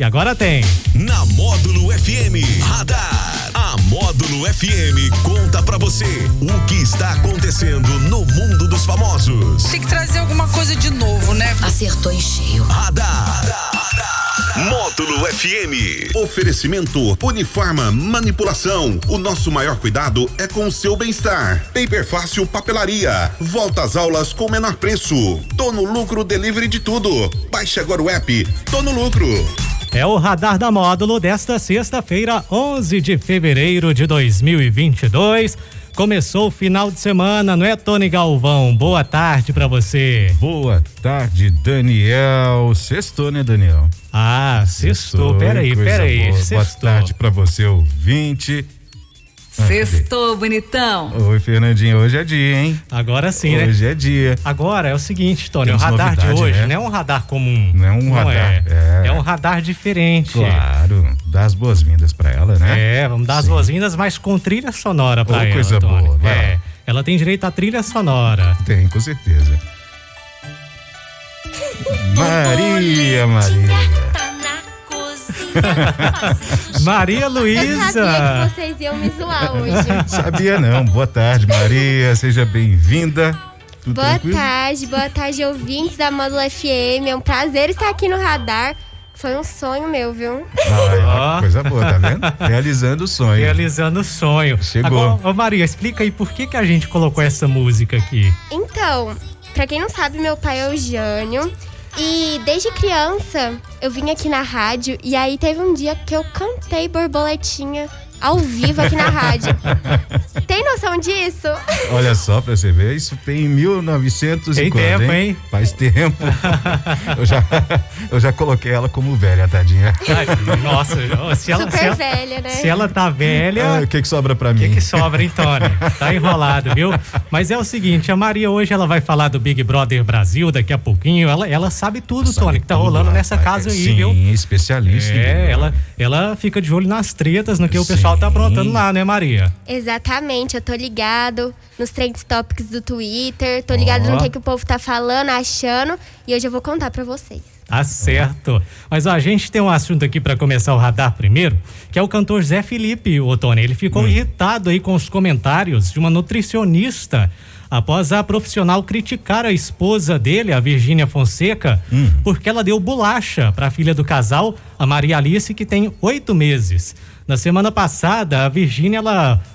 E agora tem. Na Módulo FM Radar. A Módulo FM conta pra você o que está acontecendo no mundo dos famosos. Tem que trazer alguma coisa de novo, né? Acertou em cheio. Radar. Módulo FM. Oferecimento Uniforma Manipulação. O nosso maior cuidado é com o seu bem-estar. Paper Fácil Papelaria. Volta às aulas com menor preço. Tô no lucro delivery de tudo. Baixe agora o app. Tô no lucro. É o radar da módulo desta sexta-feira, 11 de fevereiro de 2022. Começou o final de semana, não é, Tony Galvão? Boa tarde para você. Boa tarde, Daniel. Sextou, né, Daniel? Ah, sextou. Peraí, peraí. Boa tarde para você, ouvinte. Sextou, bonitão. Oi, Fernandinho, hoje é dia, hein? Agora sim, hoje né? Hoje é dia. Agora é o seguinte, Tony, Temos o radar de novidade, hoje né? não é um radar comum. Não é um radar, É. é. É um radar diferente. Claro, dá as boas-vindas para ela, né? É, vamos dar as Sim. boas-vindas, mas com trilha sonora pra Ô, ela. coisa Tony. boa, vai É, lá. ela tem direito à trilha sonora. Tem, com certeza. Maria, Maria. Maria Eu Luísa. sabia que vocês iam me zoar hoje. Sabia não. Boa tarde, Maria. Seja bem-vinda. Tudo Boa tranquilo? tarde, boa tarde, ouvintes da Módulo FM. É um prazer estar aqui no radar. Foi um sonho meu, viu? Ai, Ó. Coisa boa, tá vendo? Realizando o sonho. Realizando o sonho. Chegou. Agora, ô Maria, explica aí por que, que a gente colocou essa música aqui. Então, pra quem não sabe, meu pai é o Jânio. E desde criança eu vim aqui na rádio e aí teve um dia que eu cantei borboletinha ao vivo aqui na rádio. Tem noção disso? Olha só pra você ver, isso tem 1900 Tem e quando, tempo, hein? Faz tempo. eu, já, eu já coloquei ela como velha, tadinha. Ai, Nossa, se ela, Super se ela, velha, né? se ela tá velha, Ah, O que que sobra pra O que, mim? que sobra, hein, Tony? Tá enrolado, viu? Mas é o seguinte, a Maria hoje ela vai falar do Big Brother Brasil daqui a pouquinho. Ela, ela sabe tudo, Sabe Tony, que tá tudo, rolando nessa casa aí, Sim, viu? especialista. em É, ela, ela fica de olho nas tretas, no que o Sim. Pessoal tá aprontando lá, né, Maria? Exatamente, eu tô ligado nos trend topics do Twitter, tô ligado Ó. no que, que o povo tá falando, achando, e hoje eu vou contar pra vocês. Tá certo. Mas ó, a gente tem um assunto aqui pra começar o radar primeiro, que é o cantor Zé Felipe, o Tony. Ele ficou Hum. irritado aí com os comentários de uma nutricionista após a profissional criticar a esposa dele, a Virgínia Fonseca, Hum. porque ela deu bolacha para a filha do casal, a Maria Alice, que tem oito meses. Na semana passada, a Virgínia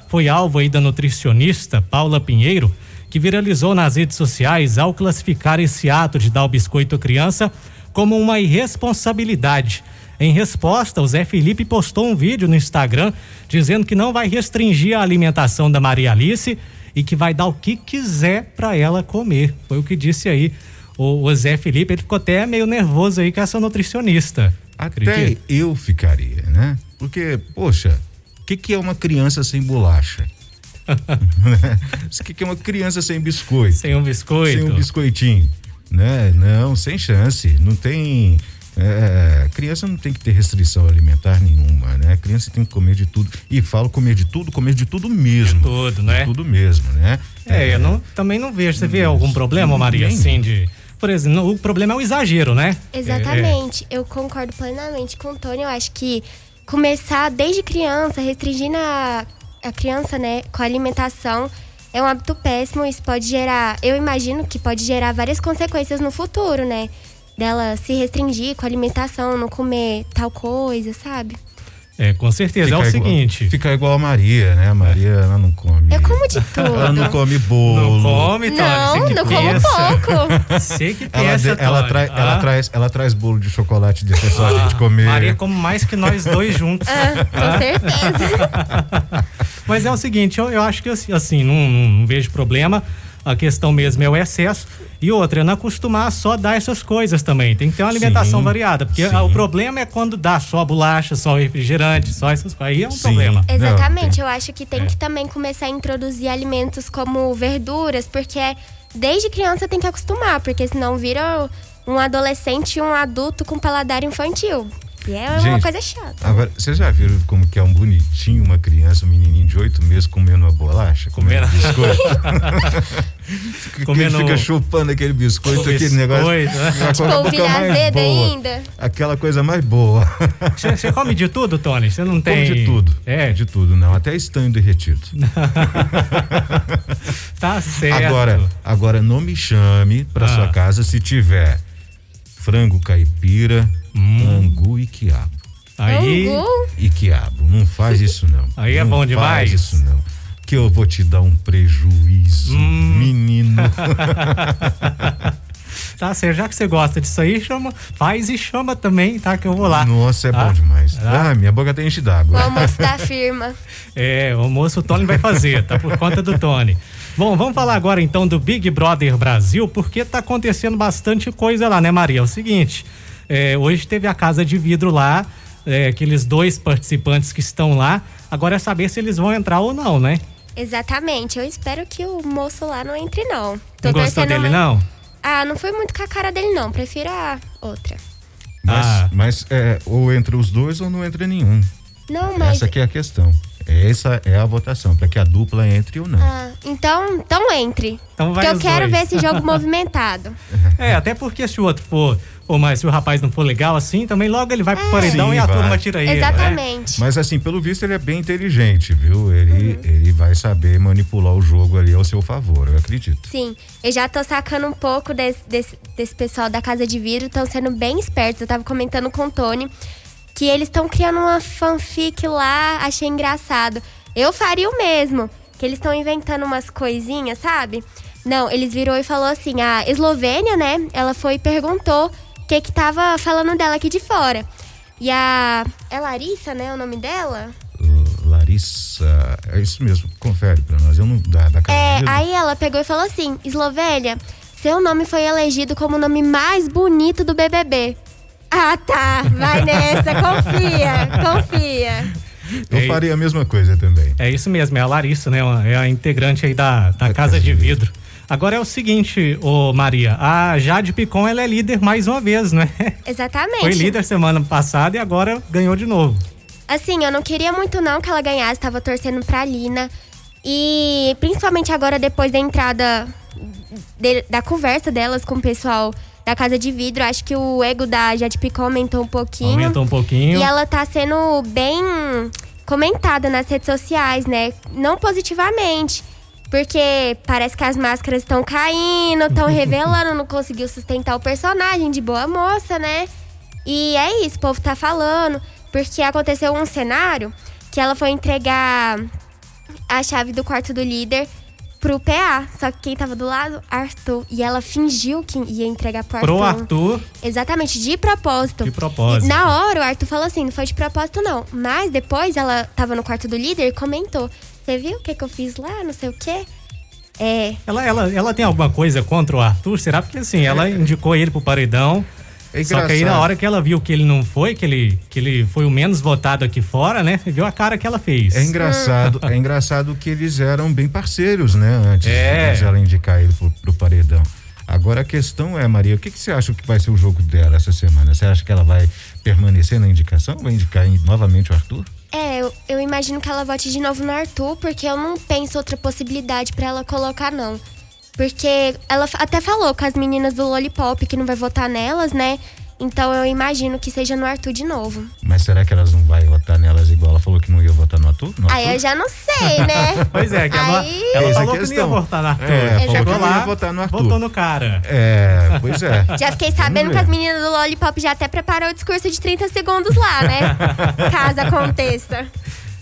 foi alvo da nutricionista Paula Pinheiro, que viralizou nas redes sociais ao classificar esse ato de dar o biscoito à criança como uma irresponsabilidade. Em resposta, o Zé Felipe postou um vídeo no Instagram dizendo que não vai restringir a alimentação da Maria Alice e que vai dar o que quiser para ela comer. Foi o que disse aí o, o Zé Felipe. Ele ficou até meio nervoso aí com essa nutricionista. Até Acredita? eu ficaria, né? Porque, poxa, o que, que é uma criança sem bolacha? O que, que é uma criança sem biscoito? Sem um biscoito. Sem um biscoitinho, né? Não, sem chance. Não tem. É, criança não tem que ter restrição alimentar nenhuma, né? Criança tem que comer de tudo. E falo comer de tudo, comer de tudo mesmo. De tudo, né? De tudo mesmo, né? É, eu não, também não vejo. Você vê algum problema, Maria, Nem. assim, de. Por exemplo, o problema é o exagero, né? Exatamente, eu concordo plenamente com o Tony. Eu acho que começar desde criança, restringindo a, a criança, né, com a alimentação, é um hábito péssimo. Isso pode gerar, eu imagino que pode gerar várias consequências no futuro, né? Dela se restringir com a alimentação, não comer tal coisa, sabe? É, é com certeza. é o igual- seguinte. Fica igual a Maria, né? A Maria, ela não come. Eu como de tudo. Ela não come bolo. Não come, Tony. Não, você que não como pensa. pouco. Você que Ela, pensa, de- ela, ela Ah, traz, ela traz bolo de chocolate de só a gente comer. Maria come mais que nós dois juntos. Ah, com certeza. Mas é o seguinte, eu, eu acho que assim, assim, não, não vejo problema. A questão mesmo é o excesso. E outra, é não acostumar só dar essas coisas também. Tem que ter uma alimentação Sim, variada. Porque sim. ah, o problema é quando dá só bolacha, só refrigerante, só essas coisas. Aí é um Sim. problema. Não, Exatamente, eu acho que tem É. que também começar a introduzir alimentos como verduras, porque desde criança tem que acostumar, porque senão vira um adolescente e um adulto com paladar infantil. E é uma Gente, coisa chata. Agora, vocês já viram como que é um bonitinho, uma criança, um menininho de oito meses comendo uma bolacha? Comendo- biscoito? Que Comendo- Ele fica chupando aquele biscoito, O aquele negócio. biscoito, né? aquela Tipo, ovelha azeda boa. ainda. Aquela coisa mais boa. Você você come de tudo, Tony? Você não tem. Como de tudo. É, De tudo, não. Até estanho derretido. tá certo. Agora, agora não me chame pra Ah. sua casa se tiver frango caipira, Hum. angu e quiabo. Aí. E quiabo, não faz isso não. Aí é Não bom demais. Faz isso não. Que eu vou te dar um prejuízo, Hum. menino. Tá certo. Já que você gosta disso aí, chama, faz e chama também, tá? Que eu vou lá. Nossa, é Tá? bom demais. Tá? Ah, minha boca tá enche O d'água. almoço da firma. É, o almoço o Tony vai fazer, tá por conta do Tony. Bom, vamos falar agora então do Big Brother Brasil, porque tá acontecendo bastante coisa lá, né, Maria? É o seguinte, é, hoje teve a Casa de Vidro lá, é, aqueles dois participantes que estão lá, agora é saber se eles vão entrar ou não, né? Exatamente. Eu espero que o moço lá não entre, não. Tô não gostou dele, mais- não? Ah, não foi muito com a cara dele, não. Prefiro a outra. Mas, Ah. mas é, ou entra os dois ou não entra nenhum. Não, mas. Essa aqui é a questão. Essa é a votação, para que a dupla entre ou não. Ah, então, então entre. Então vai Porque eu quero dois. ver esse jogo movimentado. É, até porque se o outro for, ou mais, se o rapaz não for legal assim, também logo ele vai pro paredão Sim, e a vai. turma tira ele. né? Exatamente. Mas assim, pelo visto, ele é bem inteligente, viu? Ele, Uhum. ele vai saber manipular o jogo ali ao seu favor, eu acredito. Sim, eu já tô sacando um pouco desse, desse, desse pessoal da Casa de Vidro, estão sendo bem espertos. Eu tava comentando com o Tony que eles estão criando uma fanfic lá, achei engraçado. Eu faria o mesmo, que eles estão inventando umas coisinhas, sabe? Não, eles virou e falou assim, a Eslovênia, né? Ela foi e perguntou que que tava falando dela aqui de fora. E a... É Larissa, né? O nome dela? Larissa, é isso mesmo, confere pra nós. Eu não da, da casa É, de vidro. aí ela pegou e falou assim: Eslovênia, seu nome foi elegido como o nome mais bonito do BBB. Ah, tá. Vai nessa, confia, confia. Eu Ei. faria a mesma coisa também. É isso mesmo, é a Larissa, né? É a integrante aí da, da Casa de Vidro. Agora é o seguinte, ô Maria, a Jade Picon ela é líder mais uma vez, né? Exatamente. Foi líder semana passada e agora ganhou de novo. Assim, eu não queria muito não que ela ganhasse, tava torcendo pra Lina. E principalmente agora, depois da entrada de- da conversa delas com o pessoal da Casa de Vidro, acho que o ego da Jade Picon aumentou um pouquinho. Aumentou um pouquinho. E ela tá sendo bem comentada nas redes sociais, né? Não positivamente. Porque parece que as máscaras estão caindo, estão revelando, não conseguiu sustentar o personagem de boa moça, né? E é isso, o povo tá falando. Porque aconteceu um cenário que ela foi entregar a chave do quarto do líder pro PA. Só que quem tava do lado? Arthur. E ela fingiu que ia entregar pro Arthur. Pro Arthur, Exatamente, de propósito. De propósito. E na hora o Arthur falou assim, não foi de propósito não. Mas depois ela tava no quarto do líder e comentou. Você viu o que, que eu fiz lá, não sei o quê? É, ela, ela, ela tem alguma coisa contra o Arthur? Será? Porque assim, ela indicou ele pro paredão. É Só que aí na hora que ela viu que ele não foi, que ele, que ele foi o menos votado aqui fora, né? Viu a cara que ela fez. É engraçado, é engraçado que eles eram bem parceiros, né? Antes, É. de ela indicar ele pro, pro paredão. Agora a questão é, Maria, o que, que você acha que vai ser o jogo dela essa semana? Você acha que ela vai permanecer na indicação? Vai indicar novamente o Arthur? É eu, eu imagino que ela vote de novo no Arthur, porque eu não penso outra possibilidade pra ela colocar, não. Porque ela até falou com as meninas do Lollipop que não vai votar nelas, né? Então eu imagino que seja no Arthur de novo. Mas será que elas não vão votar nelas igual ela falou que não ia votar no Arthur? No Aí Arthur? eu já não sei, né? Pois é, que ela, Aí- ela Essa falou que não ia votar no Arthur. É, falou que Chegou não lá, ia votar no Arthur. votou no cara. É, pois é. Já fiquei sabendo que as meninas do Lollipop já até preparou o discurso de 30 segundos lá, né? Caso aconteça.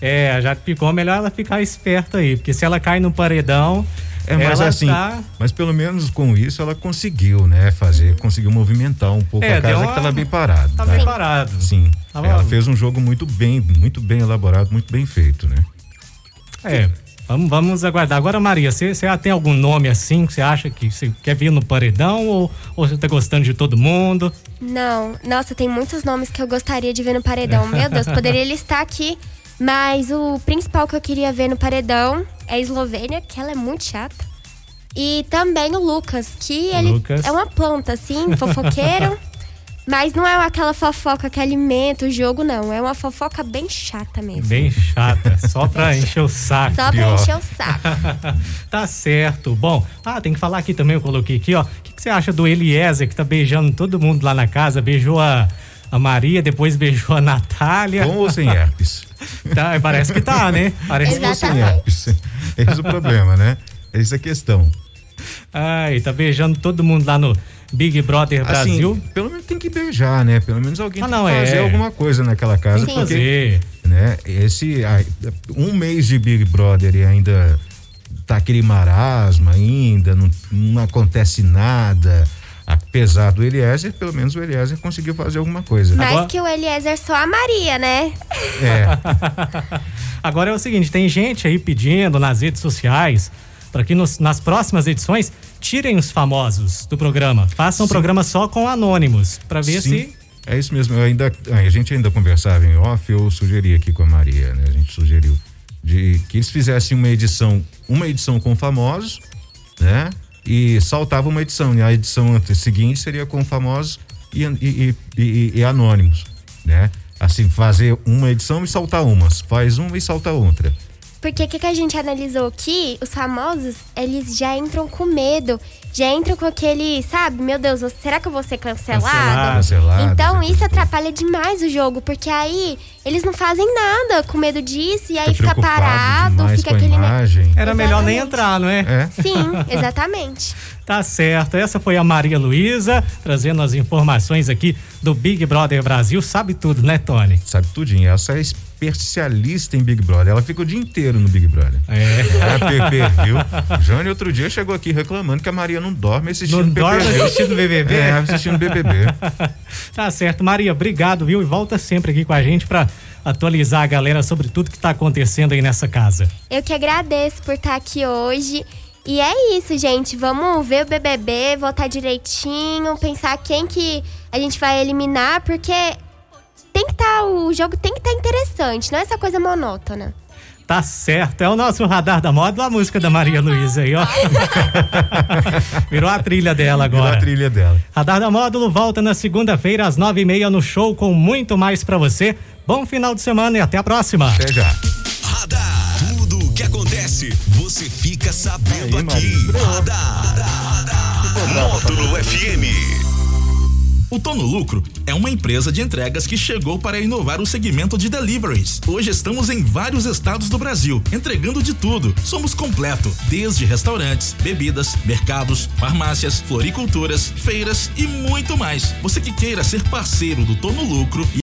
É, a Jade Picon, melhor ela ficar esperta aí, porque se ela cai no paredão, É, mas ela assim, tá... mas pelo menos com isso ela conseguiu, né, fazer, conseguiu movimentar um pouco É, a casa uma- que tava bem parada. Tá né? bem parado. Sim. Tava- Ela fez um jogo muito bem, muito bem elaborado, muito bem feito, né? É, vamos, vamos aguardar. Agora, Maria, você você tem algum nome assim que você acha que você quer vir no paredão ou, ou você tá gostando de todo mundo? Não, nossa, tem muitos nomes que eu gostaria de ver no paredão. Meu Deus, poderia listar aqui. Mas o principal que eu queria ver no paredão é a Eslovênia, que ela é muito chata. E também o Lucas, que ele Lucas. é uma planta, assim, fofoqueiro. Mas não é aquela fofoca que alimenta o jogo, não. É uma fofoca bem chata mesmo. Bem chata, só pra encher o saco. Só pra pior. encher o saco. tá certo. Bom, ah, tem que falar aqui também, eu coloquei aqui, ó. O que, que você acha do Eliezer, que tá beijando todo mundo lá na casa? Beijou a, a Maria, depois beijou a Natália. Com ou sem herpes? Tá, parece que tá, né? Parece que Com ou sem Exatamente. herpes? Esse é o problema, né? Essa é a questão. Ai, tá beijando todo mundo lá no Big Brother Brasil. Assim, pelo menos tem que beijar, né? Pelo menos alguém Ah, tem não, que fazer é. alguma coisa naquela casa. Sim. Porque, Fazer. né? Esse um mês de Big Brother e ainda tá aquele marasma ainda, não, não acontece nada. Apesar do Eliezer, pelo menos o Eliezer conseguiu fazer alguma coisa. Mais Agora- que o Eliezer só a Maria, né? É, Agora é o seguinte, tem gente aí pedindo nas redes sociais para que nos- nas próximas edições tirem os famosos do programa. Façam um programa só com anônimos, para ver sim, se é isso mesmo. Eu ainda, a gente ainda conversava em off, eu sugeri aqui com a Maria, né? A gente sugeriu de que eles fizessem uma edição, uma edição com famosos, né? E saltava uma edição. E a edição seguinte seria com famosos e, e, e- e- e anônimos, né? Assim, fazer uma edição e saltar umas. Faz uma e salta outra. Porque o que, que a gente analisou aqui, os famosos, eles já entram com medo. Já entram com aquele, sabe, meu Deus, será que eu vou ser cancelado? Cancelado. Cancelado, Então isso atrapalha demais o jogo, porque aí eles não fazem nada com medo disso e aí fica preocupado parado, fica aquele. imagem. era melhor nem entrar, não é? É. Sim, exatamente. Tá certo. Essa foi a Maria Luísa trazendo as informações aqui do Big Brother Brasil. Sabe tudo, né, Tony? Sabe tudinho. Essa é especialista em Big Brother. Ela fica o dia inteiro no Big Brother. É. É PP, viu? Jânio outro dia chegou aqui reclamando que a Maria não dorme assistindo Não PPV. dorme assistindo BBB? É, assistindo BBB. Tá certo, Maria, obrigado, viu? E volta sempre aqui com a gente para atualizar a galera sobre tudo que tá acontecendo aí nessa casa. Eu que agradeço por estar aqui hoje. E é isso, gente. Vamos ver o BBB, votar direitinho, pensar quem que a gente vai eliminar, porque tem que estar o jogo tem que estar interessante, não é essa coisa monótona. Tá certo, é o nosso radar da moda, a música da Maria Luísa aí, ó. Virou a trilha dela Virou agora. a trilha dela. Radar da Módulo volta na segunda-feira às nove e meia no show com muito mais pra você. Bom final de semana e até a próxima. Até já. Radar. Tudo o que acontece, você fica sabendo Aí, aqui. Maria. Radar. Módulo FM. O Tono Lucro é uma empresa de entregas que chegou para inovar o segmento de deliveries. Hoje estamos em vários estados do Brasil, entregando de tudo. Somos completo, desde restaurantes, bebidas, mercados, farmácias, floriculturas, feiras e muito mais. Você que queira ser parceiro do Tono Lucro